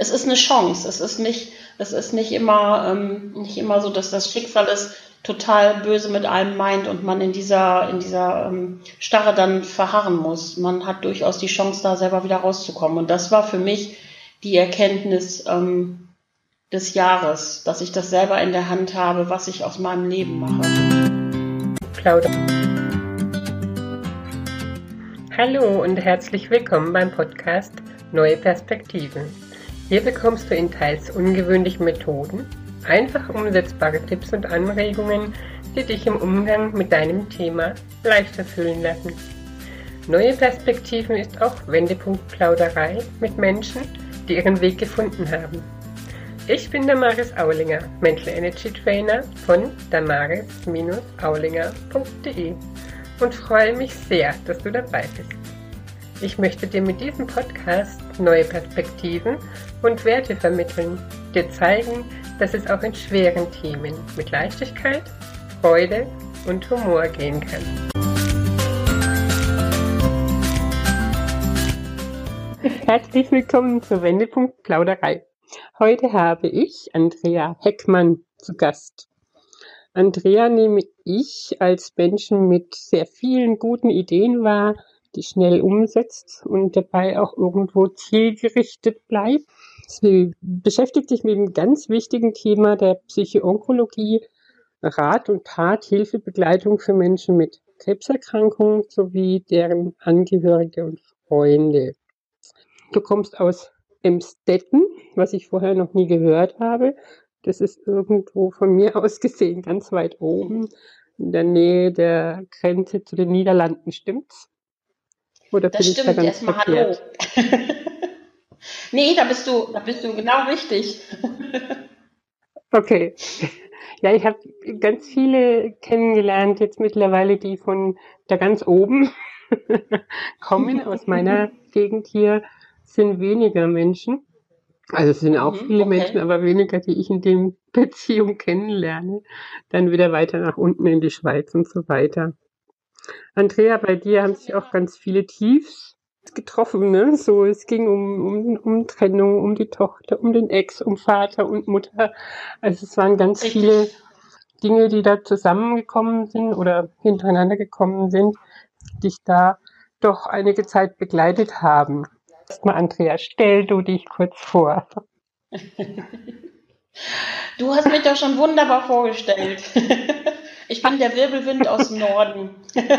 es ist eine Chance. Es ist nicht, es ist nicht immer, ähm, nicht immer so, dass das Schicksal es total böse mit einem meint und man in dieser, in dieser ähm, Starre dann verharren muss. Man hat durchaus die Chance, da selber wieder rauszukommen. Und das war für mich die Erkenntnis ähm, des Jahres, dass ich das selber in der Hand habe, was ich aus meinem Leben mache. Plauder. Hallo und herzlich willkommen beim Podcast Neue Perspektiven. Hier bekommst du in teils ungewöhnlichen Methoden einfach umsetzbare Tipps und Anregungen, die dich im Umgang mit deinem Thema leichter fühlen lassen. Neue Perspektiven ist auch Wendepunkt Plauderei mit Menschen, die ihren Weg gefunden haben. Ich bin Damaris Aulinger, Mental Energy Trainer von damaris-aulinger.de und freue mich sehr, dass du dabei bist. Ich möchte dir mit diesem Podcast neue Perspektiven und Werte vermitteln, dir zeigen, dass es auch in schweren Themen mit Leichtigkeit, Freude und Humor gehen kann. Herzlich willkommen zur Wendepunkt Plauderei. Heute habe ich Andrea Heckmann zu Gast. Andrea nehme ich als Menschen mit sehr vielen guten Ideen wahr, die schnell umsetzt und dabei auch irgendwo zielgerichtet bleibt. Sie beschäftigt sich mit einem ganz wichtigen Thema der Psychoonkologie, Rat und Tat, Hilfebegleitung für Menschen mit Krebserkrankungen sowie deren Angehörige und Freunde. Du kommst aus Emstetten, was ich vorher noch nie gehört habe. Das ist irgendwo von mir aus gesehen ganz weit oben in der Nähe der Grenze zu den Niederlanden, stimmt's? Oder das stimmt, da erstmal Hallo. nee, da bist du, da bist du genau richtig. okay. Ja, ich habe ganz viele kennengelernt jetzt mittlerweile, die von da ganz oben kommen. Aus meiner Gegend hier sind weniger Menschen. Also es sind auch mhm, viele okay. Menschen, aber weniger, die ich in dem Beziehung kennenlerne. Dann wieder weiter nach unten in die Schweiz und so weiter. Andrea, bei dir haben sich auch ganz viele Tiefs getroffen, ne? So, es ging um, um, um Trennung, um die Tochter, um den Ex, um Vater und Mutter. Also es waren ganz Richtig. viele Dinge, die da zusammengekommen sind oder hintereinander gekommen sind, die dich da doch einige Zeit begleitet haben. Erstmal, Andrea, stell du dich kurz vor. Du hast mich doch schon wunderbar vorgestellt. Ich bin der Wirbelwind aus dem Norden.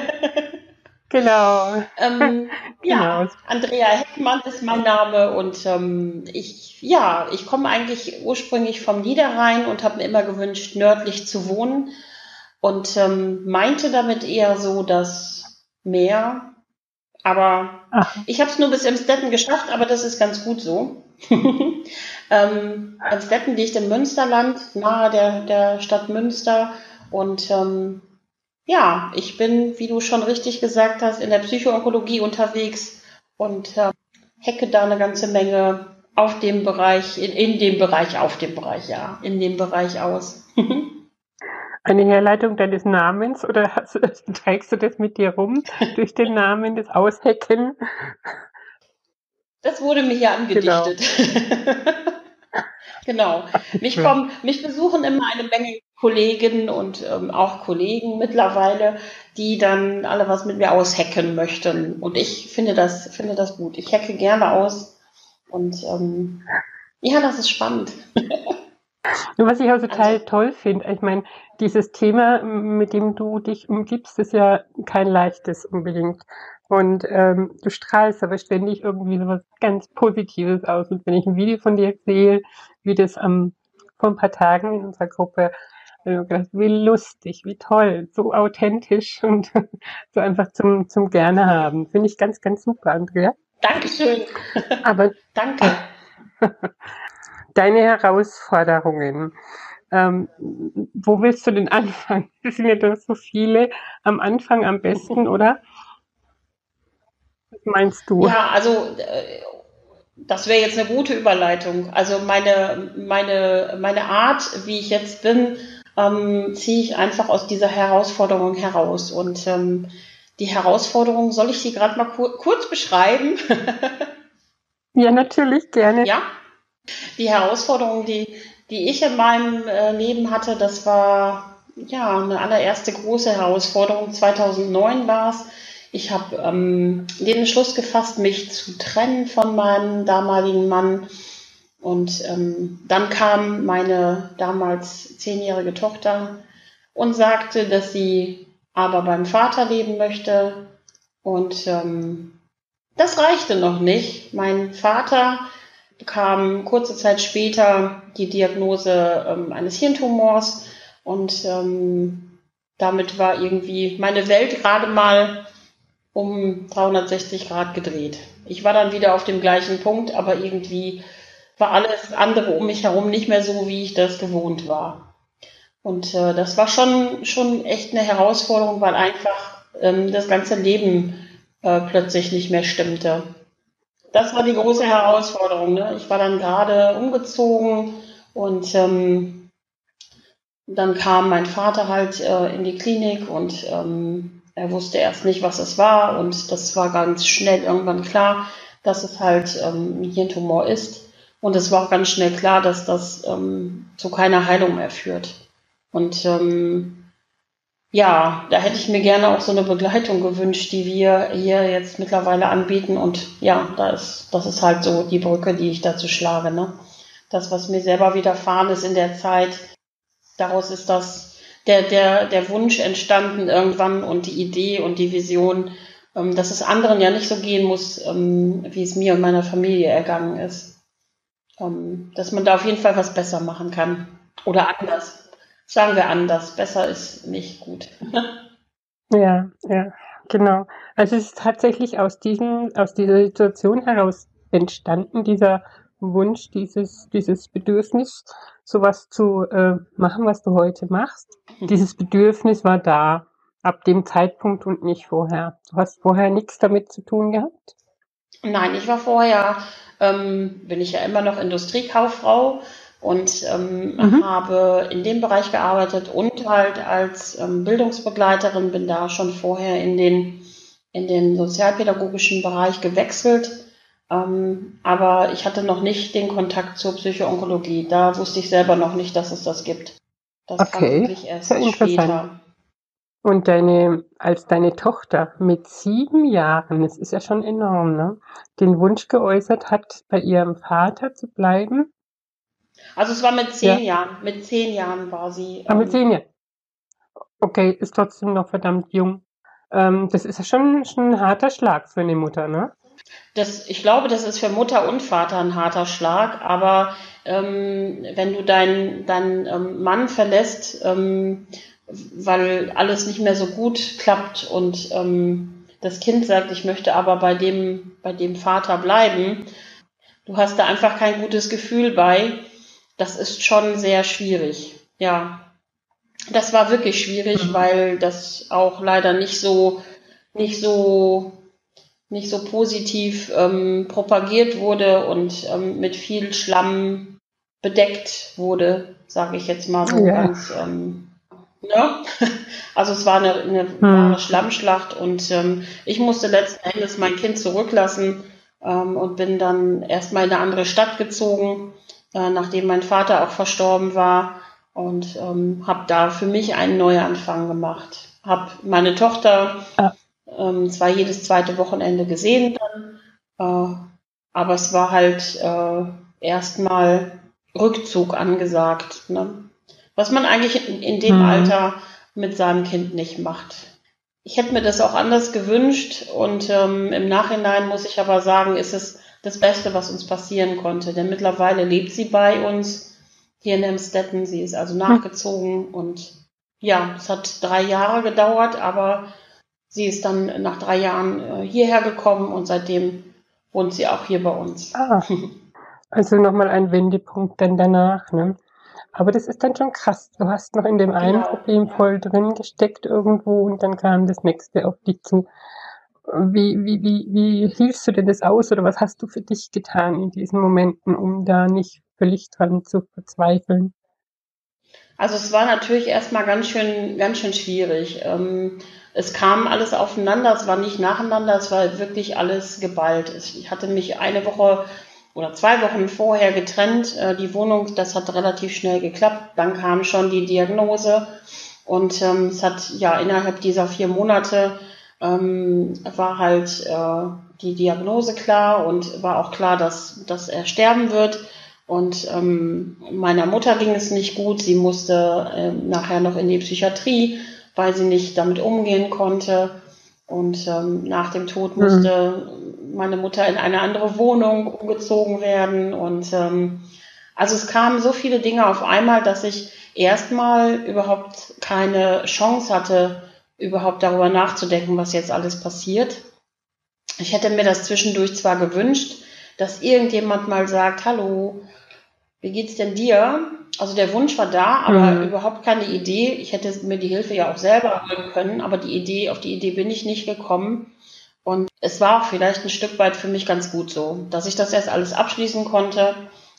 Genau. ähm, ja, genau. Andrea Heckmann ist mein Name und ähm, ich, ja, ich komme eigentlich ursprünglich vom Niederrhein und habe mir immer gewünscht, nördlich zu wohnen und ähm, meinte damit eher so das Meer. Aber Ach. ich habe es nur bis Emstetten geschafft, aber das ist ganz gut so. ähm, Emstetten liegt im Münsterland, nahe der, der Stadt Münster und ähm, ja, ich bin, wie du schon richtig gesagt hast, in der Psychoonkologie unterwegs und äh, hacke da eine ganze Menge auf dem Bereich, in, in dem Bereich, auf dem Bereich, ja, in dem Bereich aus. Eine Herleitung deines Namens oder hast, trägst du das mit dir rum durch den Namen des Aushecken? Das wurde mir hier angedichtet. Genau. genau. Mich, kommen, mich besuchen immer eine Menge Kolleginnen und ähm, auch Kollegen mittlerweile, die dann alle was mit mir aushacken möchten. Und ich finde das, finde das gut. Ich hacke gerne aus. Und ähm, ja, das ist spannend. Und was ich auch total also, toll finde, ich meine, dieses Thema, mit dem du dich umgibst, ist ja kein leichtes unbedingt. Und ähm, du strahlst aber ständig irgendwie so was ganz Positives aus. Und wenn ich ein Video von dir sehe, wie das am vor ein paar Tagen in unserer Gruppe gedacht, wie lustig, wie toll, so authentisch und so einfach zum, zum Gerne haben. Finde ich ganz, ganz super, Andrea. Dankeschön. Aber danke. Deine Herausforderungen. Ähm, wo willst du denn anfangen? Es sind ja doch so viele. Am Anfang am besten, oder? Was meinst du? Ja, also äh, das wäre jetzt eine gute Überleitung. Also meine, meine, meine Art, wie ich jetzt bin, ähm, ziehe ich einfach aus dieser Herausforderung heraus. Und ähm, die Herausforderung, soll ich sie gerade mal kur kurz beschreiben? ja, natürlich, gerne. Ja? Die Herausforderung, die, die ich in meinem äh, Leben hatte, das war ja eine allererste große Herausforderung. 2009 war es. Ich habe ähm, den Entschluss gefasst, mich zu trennen von meinem damaligen Mann. Und ähm, dann kam meine damals zehnjährige Tochter und sagte, dass sie aber beim Vater leben möchte. Und ähm, das reichte noch nicht. Mein Vater bekam kurze Zeit später die Diagnose ähm, eines Hirntumors und ähm, damit war irgendwie meine Welt gerade mal um 360 Grad gedreht. Ich war dann wieder auf dem gleichen Punkt, aber irgendwie war alles andere um mich herum nicht mehr so, wie ich das gewohnt war. Und äh, das war schon, schon echt eine Herausforderung, weil einfach ähm, das ganze Leben äh, plötzlich nicht mehr stimmte. Das war die große Herausforderung. Ne? Ich war dann gerade umgezogen und ähm, dann kam mein Vater halt äh, in die Klinik und ähm, er wusste erst nicht, was es war und das war ganz schnell irgendwann klar, dass es halt ähm, ein Hirntumor ist. Und es war auch ganz schnell klar, dass das ähm, zu keiner Heilung mehr führt. Und ähm, ja, da hätte ich mir gerne auch so eine Begleitung gewünscht, die wir hier jetzt mittlerweile anbieten. Und ja, da ist, das ist halt so die Brücke, die ich dazu schlage. Ne? Das, was mir selber widerfahren ist in der Zeit, daraus ist das der, der, der Wunsch entstanden irgendwann und die Idee und die Vision, ähm, dass es anderen ja nicht so gehen muss, ähm, wie es mir und meiner Familie ergangen ist. Ähm, dass man da auf jeden Fall was besser machen kann. Oder anders sagen wir anders. Besser ist nicht gut. ja, ja, genau. Also es ist tatsächlich aus diesem, aus dieser Situation heraus entstanden, dieser Wunsch, dieses, dieses Bedürfnis, sowas zu äh, machen, was du heute machst. Mhm. Dieses Bedürfnis war da ab dem Zeitpunkt und nicht vorher. Du hast vorher nichts damit zu tun gehabt? Nein, ich war vorher, ähm, bin ich ja immer noch Industriekauffrau und ähm, mhm. habe in dem Bereich gearbeitet und halt als ähm, Bildungsbegleiterin bin da schon vorher in den in den sozialpädagogischen Bereich gewechselt. Ähm, aber ich hatte noch nicht den Kontakt zur Psychoonkologie. Da wusste ich selber noch nicht, dass es das gibt. Das okay. kam wirklich erst Sehr später. Und deine, als deine Tochter mit sieben Jahren, das ist ja schon enorm, ne, den Wunsch geäußert hat, bei ihrem Vater zu bleiben, also es war mit zehn ja. Jahren. Mit zehn Jahren war sie. Ah, mit ähm, zehn Jahren. Okay, ist trotzdem noch verdammt jung. Ähm, das ist ja schon, schon ein harter Schlag für eine Mutter, ne? Das, ich glaube, das ist für Mutter und Vater ein harter Schlag, aber ähm, wenn du deinen dein, ähm, Mann verlässt, ähm, weil alles nicht mehr so gut klappt und ähm, das Kind sagt, ich möchte aber bei dem, bei dem Vater bleiben, du hast da einfach kein gutes Gefühl bei das ist schon sehr schwierig. Ja, das war wirklich schwierig, mhm. weil das auch leider nicht so, nicht so, nicht so positiv ähm, propagiert wurde und ähm, mit viel Schlamm bedeckt wurde, sage ich jetzt mal so ja. ganz. Ähm, ne? Also es war eine, eine mhm. Schlammschlacht und ähm, ich musste letzten Endes mein Kind zurücklassen ähm, und bin dann erstmal in eine andere Stadt gezogen äh, nachdem mein Vater auch verstorben war und ähm, habe da für mich einen Neuanfang gemacht. Habe meine Tochter ah. ähm, zwar jedes zweite Wochenende gesehen dann, äh, aber es war halt äh, erstmal Rückzug angesagt. Ne? Was man eigentlich in, in dem mhm. Alter mit seinem Kind nicht macht. Ich hätte mir das auch anders gewünscht und ähm, im Nachhinein muss ich aber sagen, ist es das Beste, was uns passieren konnte. Denn mittlerweile lebt sie bei uns hier in Emstetten. Sie ist also nachgezogen und ja, es hat drei Jahre gedauert, aber sie ist dann nach drei Jahren äh, hierher gekommen und seitdem wohnt sie auch hier bei uns. Ah, also nochmal ein Wendepunkt dann danach, ne? Aber das ist dann schon krass. Du hast noch in dem einen genau. Problem voll drin gesteckt irgendwo und dann kam das nächste auf dich zu. Wie, wie, wie, wie hilfst du denn das aus oder was hast du für dich getan in diesen Momenten, um da nicht völlig dran zu verzweifeln? Also es war natürlich erstmal ganz schön, ganz schön schwierig. Ähm, es kam alles aufeinander, es war nicht nacheinander, es war wirklich alles geballt. Ich hatte mich eine Woche oder zwei Wochen vorher getrennt. Äh, die Wohnung, das hat relativ schnell geklappt. Dann kam schon die Diagnose und ähm, es hat ja innerhalb dieser vier Monate ähm, war halt äh, die Diagnose klar und war auch klar, dass, dass er sterben wird. Und ähm, meiner Mutter ging es nicht gut. Sie musste äh, nachher noch in die Psychiatrie, weil sie nicht damit umgehen konnte. Und ähm, nach dem Tod mhm. musste mhm. Meine Mutter in eine andere Wohnung umgezogen werden. Und ähm, also es kamen so viele Dinge auf einmal, dass ich erstmal überhaupt keine Chance hatte, überhaupt darüber nachzudenken, was jetzt alles passiert. Ich hätte mir das zwischendurch zwar gewünscht, dass irgendjemand mal sagt, hallo, wie geht's denn dir? Also der Wunsch war da, aber mhm. überhaupt keine Idee. Ich hätte mir die Hilfe ja auch selber holen können, aber die Idee, auf die Idee bin ich nicht gekommen. Und es war auch vielleicht ein Stück weit für mich ganz gut so, dass ich das erst alles abschließen konnte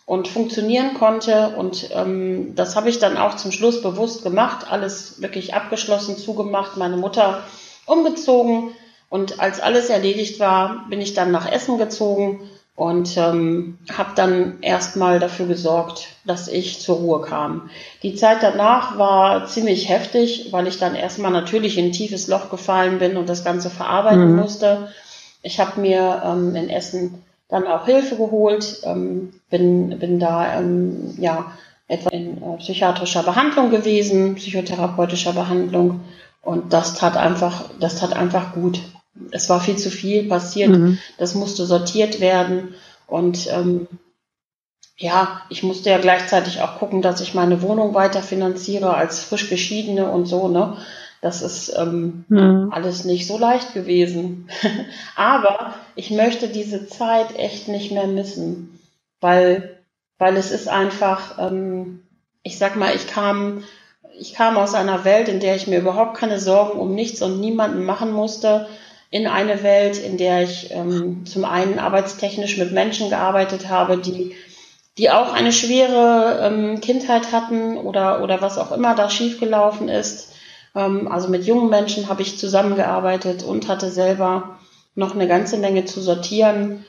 und funktionieren konnte. Und ähm, das habe ich dann auch zum Schluss bewusst gemacht, alles wirklich abgeschlossen, zugemacht, meine Mutter umgezogen. Und als alles erledigt war, bin ich dann nach Essen gezogen und ähm, habe dann erstmal dafür gesorgt, dass ich zur Ruhe kam. Die Zeit danach war ziemlich heftig, weil ich dann erstmal natürlich in ein tiefes Loch gefallen bin und das Ganze verarbeiten mhm. musste. Ich habe mir ähm, in Essen dann auch Hilfe geholt, ähm, bin, bin da ähm, ja etwa in äh, psychiatrischer Behandlung gewesen, psychotherapeutischer Behandlung und das tat einfach, das tat einfach gut es war viel zu viel passiert, mhm. das musste sortiert werden und ähm, ja, ich musste ja gleichzeitig auch gucken, dass ich meine Wohnung weiter finanziere als frisch geschiedene und so, ne? Das ist ähm, mhm. alles nicht so leicht gewesen. Aber ich möchte diese Zeit echt nicht mehr missen, weil, weil es ist einfach, ähm, ich sag mal, ich kam, ich kam aus einer Welt, in der ich mir überhaupt keine Sorgen um nichts und niemanden machen musste in eine Welt, in der ich ähm, zum einen arbeitstechnisch mit Menschen gearbeitet habe, die, die auch eine schwere ähm, Kindheit hatten oder, oder was auch immer da schiefgelaufen ist. Ähm, also mit jungen Menschen habe ich zusammengearbeitet und hatte selber noch eine ganze Menge zu sortieren.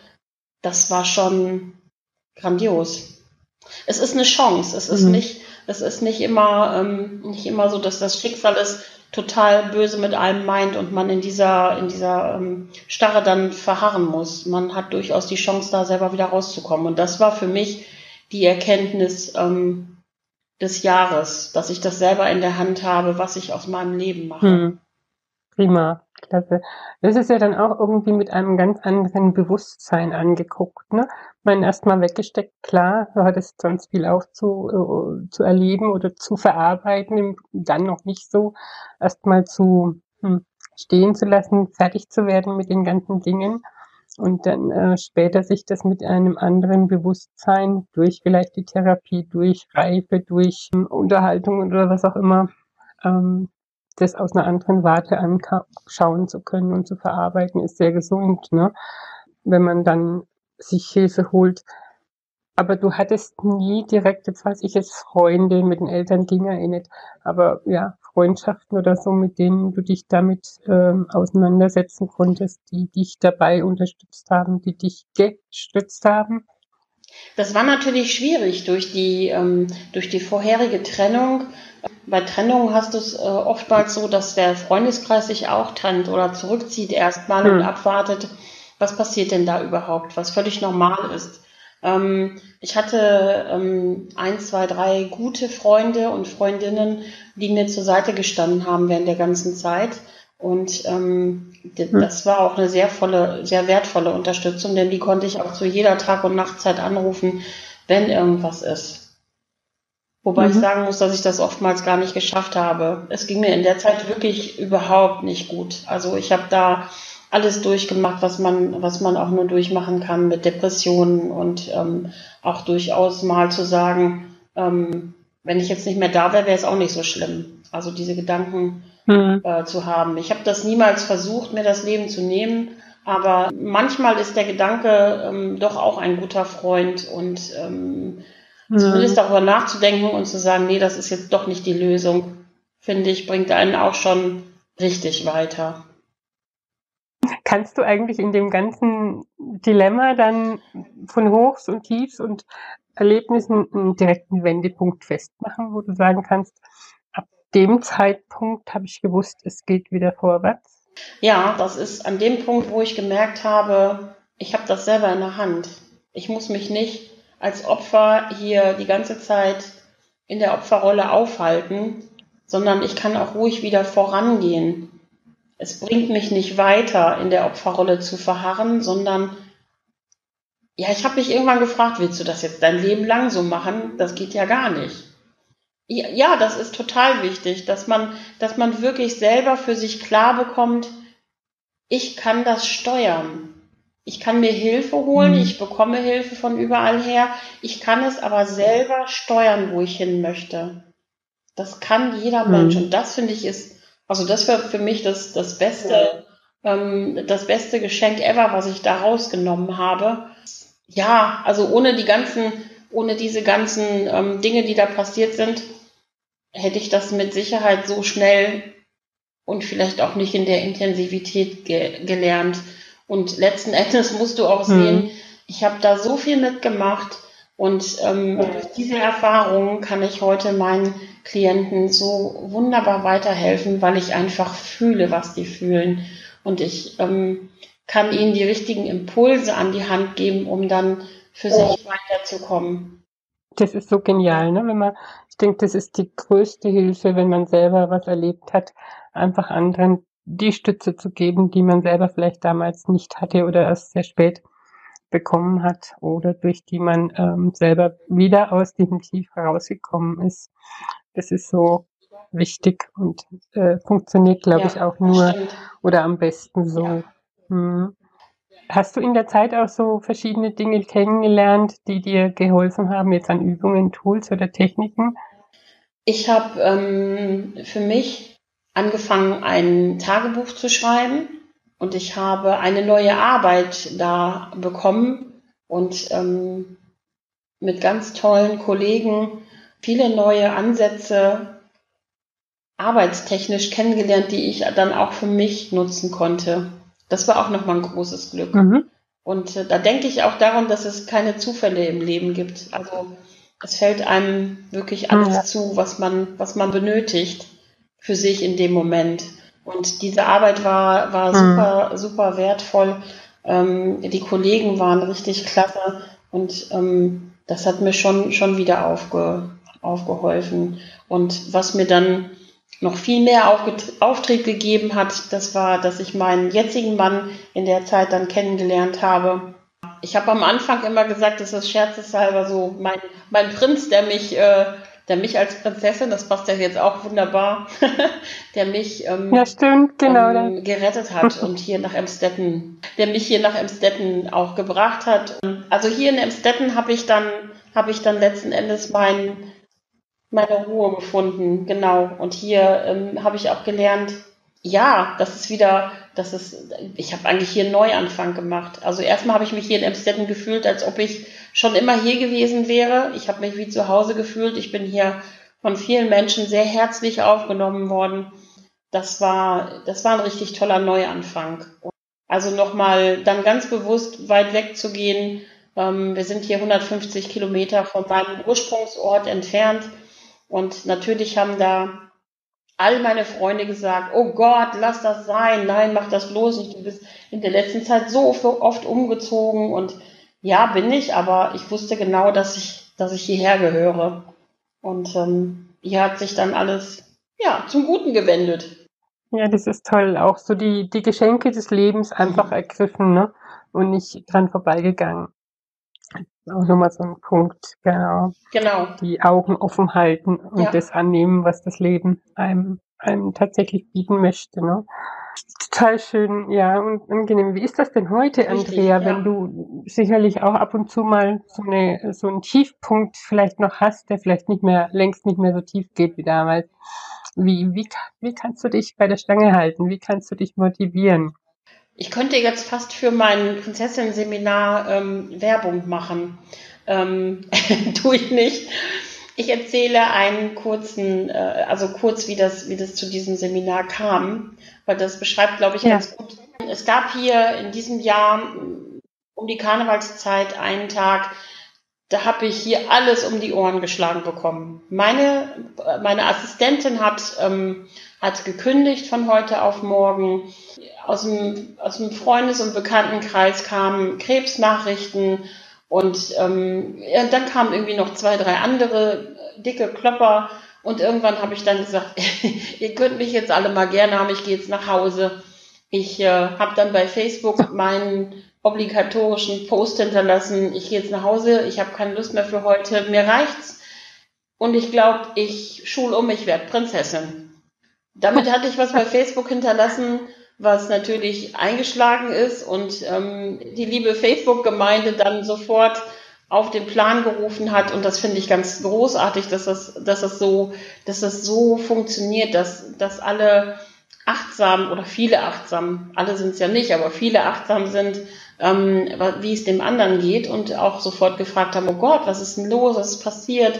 Das war schon grandios. Es ist eine Chance. Es ist mhm. nicht, es ist nicht immer, ähm, nicht immer so, dass das Schicksal ist, total böse mit einem meint und man in dieser, in dieser ähm, Starre dann verharren muss. Man hat durchaus die Chance, da selber wieder rauszukommen. Und das war für mich die Erkenntnis ähm, des Jahres, dass ich das selber in der Hand habe, was ich aus meinem Leben mache. Hm. Prima, klasse. Das ist ja dann auch irgendwie mit einem ganz anderen Bewusstsein angeguckt. Ne? Man erstmal weggesteckt, klar, du hattest sonst viel auch zu, äh, zu erleben oder zu verarbeiten, dann noch nicht so, erstmal zu hm, stehen zu lassen, fertig zu werden mit den ganzen Dingen und dann äh, später sich das mit einem anderen Bewusstsein durch vielleicht die Therapie, durch Reife, durch ähm, Unterhaltung oder was auch immer ähm, das aus einer anderen Warte anschauen zu können und zu verarbeiten, ist sehr gesund, ne? Wenn man dann sich Hilfe holt. Aber du hattest nie direkt, jetzt weiß ich jetzt, Freunde, mit den Eltern ging ja eh nicht, aber ja, Freundschaften oder so, mit denen du dich damit ähm, auseinandersetzen konntest, die dich dabei unterstützt haben, die dich gestützt haben? Das war natürlich schwierig durch die, ähm, durch die vorherige Trennung bei Trennungen hast du es äh, oftmals so, dass der Freundeskreis sich auch trennt oder zurückzieht erstmal hm. und abwartet, was passiert denn da überhaupt, was völlig normal ist. Ähm, ich hatte ähm, ein, zwei, drei gute Freunde und Freundinnen, die mir zur Seite gestanden haben während der ganzen Zeit. Und ähm, hm. das war auch eine sehr volle, sehr wertvolle Unterstützung, denn die konnte ich auch zu jeder Tag- und Nachtzeit anrufen, wenn irgendwas ist. Wobei mhm. ich sagen muss, dass ich das oftmals gar nicht geschafft habe. Es ging mir in der Zeit wirklich überhaupt nicht gut. Also ich habe da alles durchgemacht, was man, was man auch nur durchmachen kann mit Depressionen und ähm, auch durchaus mal zu sagen, ähm, wenn ich jetzt nicht mehr da wäre, wäre es auch nicht so schlimm. Also diese Gedanken mhm. äh, zu haben. Ich habe das niemals versucht, mir das Leben zu nehmen, aber manchmal ist der Gedanke ähm, doch auch ein guter Freund und ähm, Zumindest darüber nachzudenken und zu sagen, nee, das ist jetzt doch nicht die Lösung, finde ich, bringt einen auch schon richtig weiter. Kannst du eigentlich in dem ganzen Dilemma dann von Hochs und Tiefs und Erlebnissen einen direkten Wendepunkt festmachen, wo du sagen kannst, ab dem Zeitpunkt habe ich gewusst, es geht wieder vorwärts? Ja, das ist an dem Punkt, wo ich gemerkt habe, ich habe das selber in der Hand. Ich muss mich nicht als Opfer hier die ganze Zeit in der Opferrolle aufhalten, sondern ich kann auch ruhig wieder vorangehen. Es bringt mich nicht weiter, in der Opferrolle zu verharren, sondern ja, ich habe mich irgendwann gefragt, willst du das jetzt dein Leben lang so machen? Das geht ja gar nicht. Ja, das ist total wichtig, dass man, dass man wirklich selber für sich klar bekommt, ich kann das steuern. Ich kann mir Hilfe holen, mhm. ich bekomme Hilfe von überall her. Ich kann es aber selber steuern, wo ich hin möchte. Das kann jeder mhm. Mensch. Und das finde ich ist, also das wäre für mich das, das beste, ähm, das beste Geschenk ever, was ich da rausgenommen habe. Ja, also ohne die ganzen, ohne diese ganzen ähm, Dinge, die da passiert sind, hätte ich das mit Sicherheit so schnell und vielleicht auch nicht in der Intensivität ge gelernt. Und letzten Endes musst du auch sehen, mhm. ich habe da so viel mitgemacht und ähm, durch diese Erfahrungen kann ich heute meinen Klienten so wunderbar weiterhelfen, weil ich einfach fühle, was die fühlen. Und ich ähm, kann ihnen die richtigen Impulse an die Hand geben, um dann für sich weiterzukommen. Das ist so genial, ne? Wenn man, ich denke, das ist die größte Hilfe, wenn man selber was erlebt hat, einfach anderen die Stütze zu geben, die man selber vielleicht damals nicht hatte oder erst sehr spät bekommen hat oder durch die man ähm, selber wieder aus diesem Tief herausgekommen ist. Das ist so wichtig und äh, funktioniert, glaube ja, ich, auch nur stimmt. oder am besten so. Ja. Hm. Hast du in der Zeit auch so verschiedene Dinge kennengelernt, die dir geholfen haben, jetzt an Übungen, Tools oder Techniken? Ich habe ähm, für mich angefangen, ein Tagebuch zu schreiben und ich habe eine neue Arbeit da bekommen und ähm, mit ganz tollen Kollegen viele neue Ansätze arbeitstechnisch kennengelernt, die ich dann auch für mich nutzen konnte. Das war auch nochmal ein großes Glück. Mhm. Und äh, da denke ich auch daran, dass es keine Zufälle im Leben gibt. Also es fällt einem wirklich alles ja. zu, was man, was man benötigt für sich in dem Moment. Und diese Arbeit war, war mhm. super, super wertvoll. Ähm, die Kollegen waren richtig klasse und ähm, das hat mir schon, schon wieder aufge, aufgeholfen. Und was mir dann noch viel mehr Auftrieb gegeben hat, das war, dass ich meinen jetzigen Mann in der Zeit dann kennengelernt habe. Ich habe am Anfang immer gesagt, das ist scherzeshalber so mein, mein Prinz, der mich äh, der mich als Prinzessin, das passt ja jetzt auch wunderbar, der mich ähm, ja, stimmt, genau, ähm, gerettet hat und hier nach Emstetten, der mich hier nach Emstetten auch gebracht hat. Also hier in Emstetten habe ich dann, habe ich dann letzten Endes mein, meine Ruhe gefunden, genau. Und hier ähm, habe ich auch gelernt, ja, das ist wieder, das ist, ich habe eigentlich hier einen Neuanfang gemacht. Also erstmal habe ich mich hier in Emstetten gefühlt, als ob ich schon immer hier gewesen wäre. Ich habe mich wie zu Hause gefühlt. Ich bin hier von vielen Menschen sehr herzlich aufgenommen worden. Das war, das war ein richtig toller Neuanfang. Also nochmal dann ganz bewusst weit weg zu gehen. Ähm, wir sind hier 150 Kilometer von meinem Ursprungsort entfernt. Und natürlich haben da all meine Freunde gesagt, oh Gott, lass das sein, nein, mach das bloß nicht. Du bist in der letzten Zeit so oft umgezogen und ja, bin ich, aber ich wusste genau, dass ich, dass ich hierher gehöre. Und ähm, hier hat sich dann alles ja zum Guten gewendet. Ja, das ist toll. Auch so die, die Geschenke des Lebens einfach mhm. ergriffen, ne? Und nicht dran vorbeigegangen. Auch nochmal so ein Punkt, genau. Genau. Die Augen offen halten und ja. das annehmen, was das Leben einem, einem tatsächlich bieten möchte, ne? Total schön, ja, und angenehm. Wie ist das denn heute, Richtig, Andrea, ja. wenn du sicherlich auch ab und zu mal so, eine, so einen Tiefpunkt vielleicht noch hast, der vielleicht nicht mehr, längst nicht mehr so tief geht wie damals? Wie, wie, wie kannst du dich bei der Stange halten? Wie kannst du dich motivieren? Ich könnte jetzt fast für mein Prinzessin-Seminar ähm, Werbung machen. Ähm, tue ich nicht. Ich erzähle einen kurzen, äh, also kurz, wie das, wie das zu diesem Seminar kam, weil das beschreibt, glaube ich, ja. ganz gut, Es gab hier in diesem Jahr um die Karnevalszeit einen Tag, da habe ich hier alles um die Ohren geschlagen bekommen. Meine, meine Assistentin hat, ähm, hat gekündigt von heute auf morgen. Aus dem, aus dem Freundes- und Bekanntenkreis kamen Krebsnachrichten und ähm, ja, dann kamen irgendwie noch zwei, drei andere dicke Klopper. Und irgendwann habe ich dann gesagt, ihr könnt mich jetzt alle mal gerne haben, ich gehe jetzt nach Hause. Ich äh, habe dann bei Facebook meinen obligatorischen Post hinterlassen, ich gehe jetzt nach Hause, ich habe keine Lust mehr für heute, mir reicht's. Und ich glaube, ich schul um, ich werde Prinzessin. Damit hatte ich was bei Facebook hinterlassen, was natürlich eingeschlagen ist und ähm, die liebe Facebook-Gemeinde dann sofort auf den Plan gerufen hat. Und das finde ich ganz großartig, dass das, dass das so, dass das so funktioniert, dass, dass alle achtsam oder viele achtsam, alle sind es ja nicht, aber viele achtsam sind, ähm, wie es dem anderen geht und auch sofort gefragt haben, oh Gott, was ist denn los, was ist passiert,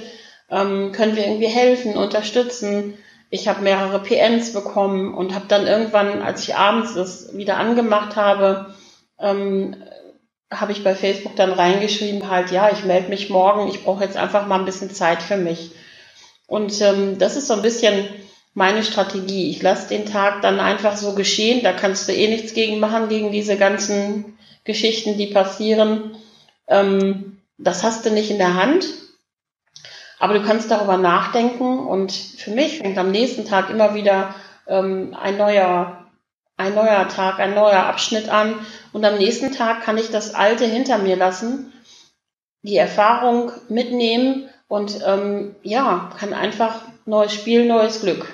ähm, können wir irgendwie helfen, unterstützen. Ich habe mehrere PNs bekommen und habe dann irgendwann, als ich abends das wieder angemacht habe, ähm, habe ich bei Facebook dann reingeschrieben, halt, ja, ich melde mich morgen, ich brauche jetzt einfach mal ein bisschen Zeit für mich. Und ähm, das ist so ein bisschen meine Strategie. Ich lasse den Tag dann einfach so geschehen, da kannst du eh nichts gegen machen, gegen diese ganzen Geschichten, die passieren. Ähm, das hast du nicht in der Hand, aber du kannst darüber nachdenken und für mich fängt am nächsten Tag immer wieder ähm, ein neuer ein neuer Tag, ein neuer Abschnitt an und am nächsten Tag kann ich das Alte hinter mir lassen, die Erfahrung mitnehmen und ähm, ja, kann einfach neues Spiel, neues Glück.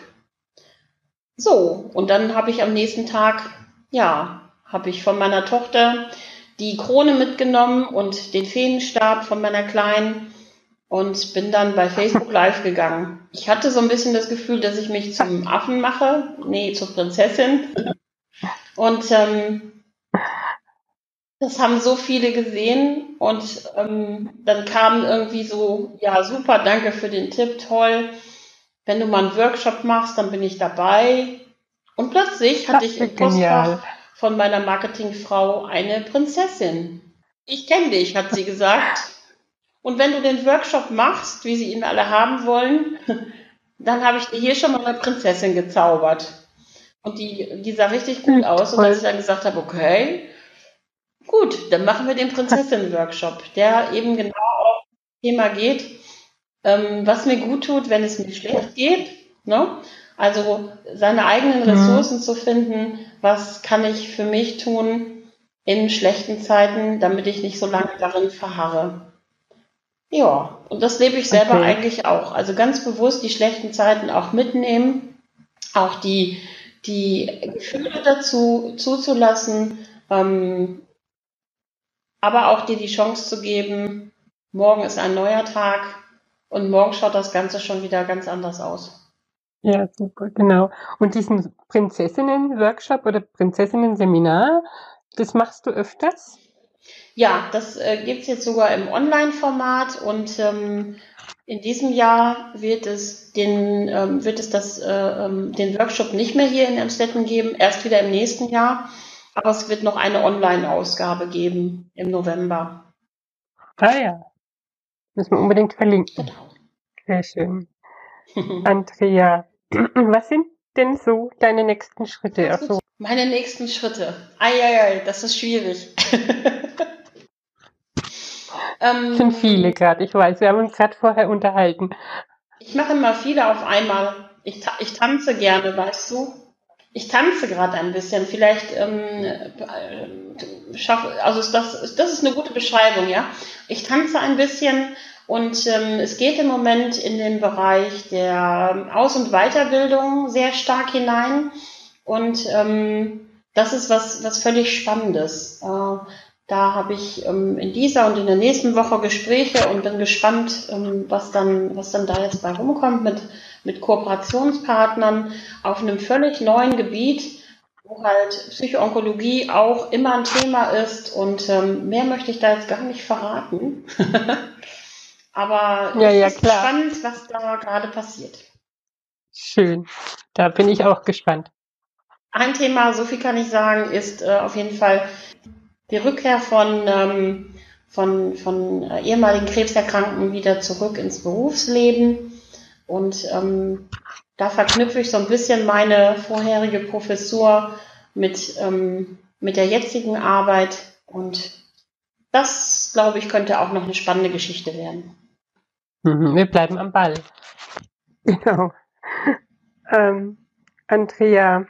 So, und dann habe ich am nächsten Tag, ja, habe ich von meiner Tochter die Krone mitgenommen und den Feenstab von meiner Kleinen und bin dann bei Facebook Live gegangen. Ich hatte so ein bisschen das Gefühl, dass ich mich zum Affen mache, nee, zur Prinzessin. Und ähm, das haben so viele gesehen und ähm, dann kamen irgendwie so, ja, super, danke für den Tipp, toll. Wenn du mal einen Workshop machst, dann bin ich dabei. Und plötzlich hatte ich im Postfach von meiner Marketingfrau eine Prinzessin. Ich kenne dich, hat sie gesagt. Und wenn du den Workshop machst, wie sie ihn alle haben wollen, dann habe ich dir hier schon mal eine Prinzessin gezaubert. Und die, die sah richtig gut aus. Und als ich dann gesagt habe, okay, gut, dann machen wir den Prinzessin-Workshop, der eben genau auf das Thema geht, ähm, was mir gut tut, wenn es mir schlecht geht. Ne? Also seine eigenen mhm. Ressourcen mhm. zu finden, was kann ich für mich tun in schlechten Zeiten, damit ich nicht so lange darin verharre. Ja, und das lebe ich selber okay. eigentlich auch. Also ganz bewusst die schlechten Zeiten auch mitnehmen, auch die die Gefühle dazu zuzulassen, ähm, aber auch dir die Chance zu geben, morgen ist ein neuer Tag und morgen schaut das Ganze schon wieder ganz anders aus. Ja, super, genau. Und diesen Prinzessinnen-Workshop oder Prinzessinnen-Seminar, das machst du öfters? Ja, das äh, gibt es jetzt sogar im Online-Format und ähm, in diesem Jahr wird es den, ähm, wird es das, äh, ähm, den Workshop nicht mehr hier in Emstetten geben, erst wieder im nächsten Jahr. Aber es wird noch eine Online-Ausgabe geben im November. Ah ja. Müssen wir unbedingt verlinken. Genau. Sehr schön. Andrea, was sind denn so deine nächsten Schritte? Also, Meine nächsten Schritte. Eieiei, das ist schwierig. Ähm, sind viele gerade, ich weiß. Wir haben uns gerade vorher unterhalten. Ich mache immer viele auf einmal. Ich, ich tanze gerne, weißt du? Ich tanze gerade ein bisschen. Vielleicht ähm, äh, schaffe, also das, das ist eine gute Beschreibung, ja. Ich tanze ein bisschen und ähm, es geht im Moment in den Bereich der Aus- und Weiterbildung sehr stark hinein. Und ähm, das ist was, was völlig Spannendes. Äh, da habe ich ähm, in dieser und in der nächsten Woche Gespräche und bin gespannt, ähm, was, dann, was dann da jetzt bei rumkommt mit, mit Kooperationspartnern auf einem völlig neuen Gebiet, wo halt Psychoonkologie auch immer ein Thema ist und ähm, mehr möchte ich da jetzt gar nicht verraten. Aber ja, es ja, ist klar. spannend, was da gerade passiert. Schön. Da bin ich auch gespannt. Ein Thema, so viel kann ich sagen, ist äh, auf jeden Fall die Rückkehr von, ähm, von, von äh, ehemaligen Krebserkrankten wieder zurück ins Berufsleben. Und ähm, da verknüpfe ich so ein bisschen meine vorherige Professur mit, ähm, mit der jetzigen Arbeit. Und das, glaube ich, könnte auch noch eine spannende Geschichte werden. Mhm, wir bleiben am Ball. Genau. Ähm, Andrea,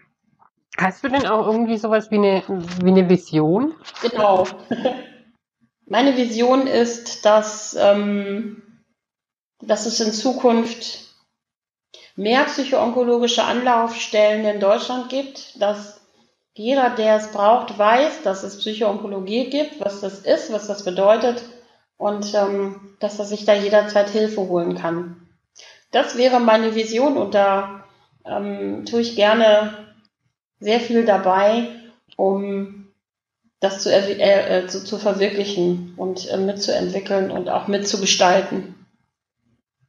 hast du denn auch irgendwie sowas wie eine, wie eine Vision? Genau. Meine Vision ist, dass, ähm, dass es in Zukunft mehr psychoonkologische Anlaufstellen in Deutschland gibt, dass jeder, der es braucht, weiß, dass es Psychoonkologie gibt, was das ist, was das bedeutet und ähm, dass er sich da jederzeit Hilfe holen kann. Das wäre meine Vision und da ähm, tue ich gerne sehr viel dabei, um das zu, äh, äh, zu, zu verwirklichen und äh, mitzuentwickeln und auch mitzugestalten.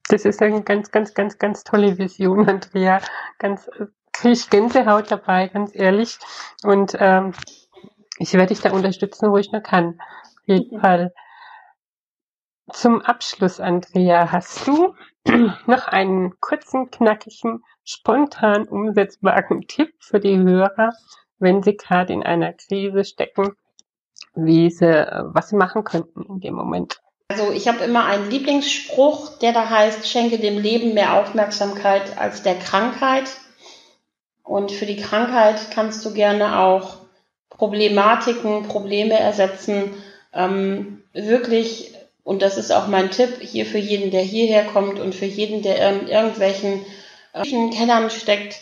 Das ist eine ganz, ganz, ganz, ganz tolle Vision, Andrea. Ganz äh, kriege ich Gänsehaut dabei, ganz ehrlich. Und ähm, ich werde dich da unterstützen, wo ich nur kann. Auf jeden mhm. Fall. Zum Abschluss, Andrea, hast du noch einen kurzen, knackigen, spontan umsetzbaren Tipp für die Hörer, wenn sie gerade in einer Krise stecken, wie sie, was sie machen könnten in dem Moment? Also ich habe immer einen Lieblingsspruch, der da heißt, schenke dem Leben mehr Aufmerksamkeit als der Krankheit. Und für die Krankheit kannst du gerne auch Problematiken, Probleme ersetzen, ähm, wirklich und das ist auch mein Tipp hier für jeden, der hierher kommt und für jeden, der in irgendwelchen äh, Kennern steckt,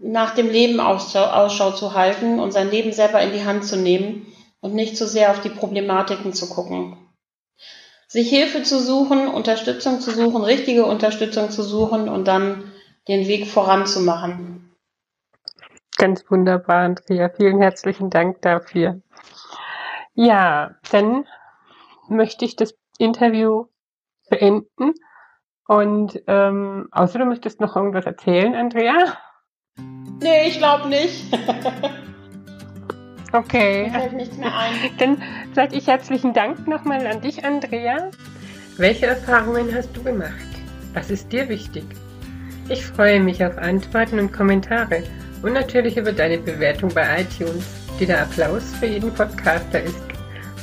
nach dem Leben Ausschau zu halten und sein Leben selber in die Hand zu nehmen und nicht zu sehr auf die Problematiken zu gucken. Sich Hilfe zu suchen, Unterstützung zu suchen, richtige Unterstützung zu suchen und dann den Weg voranzumachen. Ganz wunderbar, Andrea. Vielen herzlichen Dank dafür. Ja, dann möchte ich das Interview beenden. Und ähm, außer du möchtest noch irgendwas erzählen, Andrea? Nee, ich glaube nicht. okay. Mir fällt nichts mehr ein. Dann sage ich herzlichen Dank nochmal an dich, Andrea. Welche Erfahrungen hast du gemacht? Was ist dir wichtig? Ich freue mich auf Antworten und Kommentare und natürlich über deine Bewertung bei iTunes, die der Applaus für jeden Podcaster ist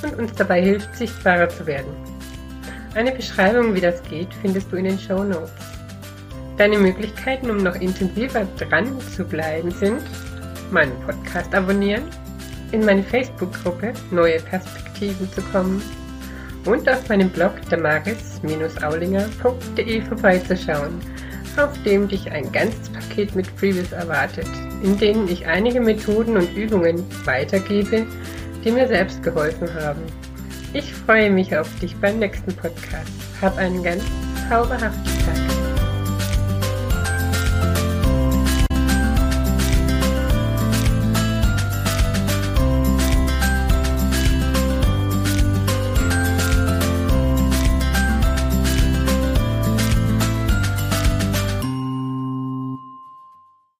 und uns dabei hilft, sichtbarer zu werden. Eine Beschreibung, wie das geht, findest du in den Show Notes. Deine Möglichkeiten, um noch intensiver dran zu bleiben, sind meinen Podcast abonnieren, in meine Facebook-Gruppe Neue Perspektiven zu kommen und auf meinem Blog damaris-aulinger.de vorbeizuschauen, auf dem dich ein ganzes Paket mit Freebies erwartet, in denen ich einige Methoden und Übungen weitergebe, die mir selbst geholfen haben. Ich freue mich auf dich beim nächsten Podcast. Hab einen ganz zauberhaften Tag.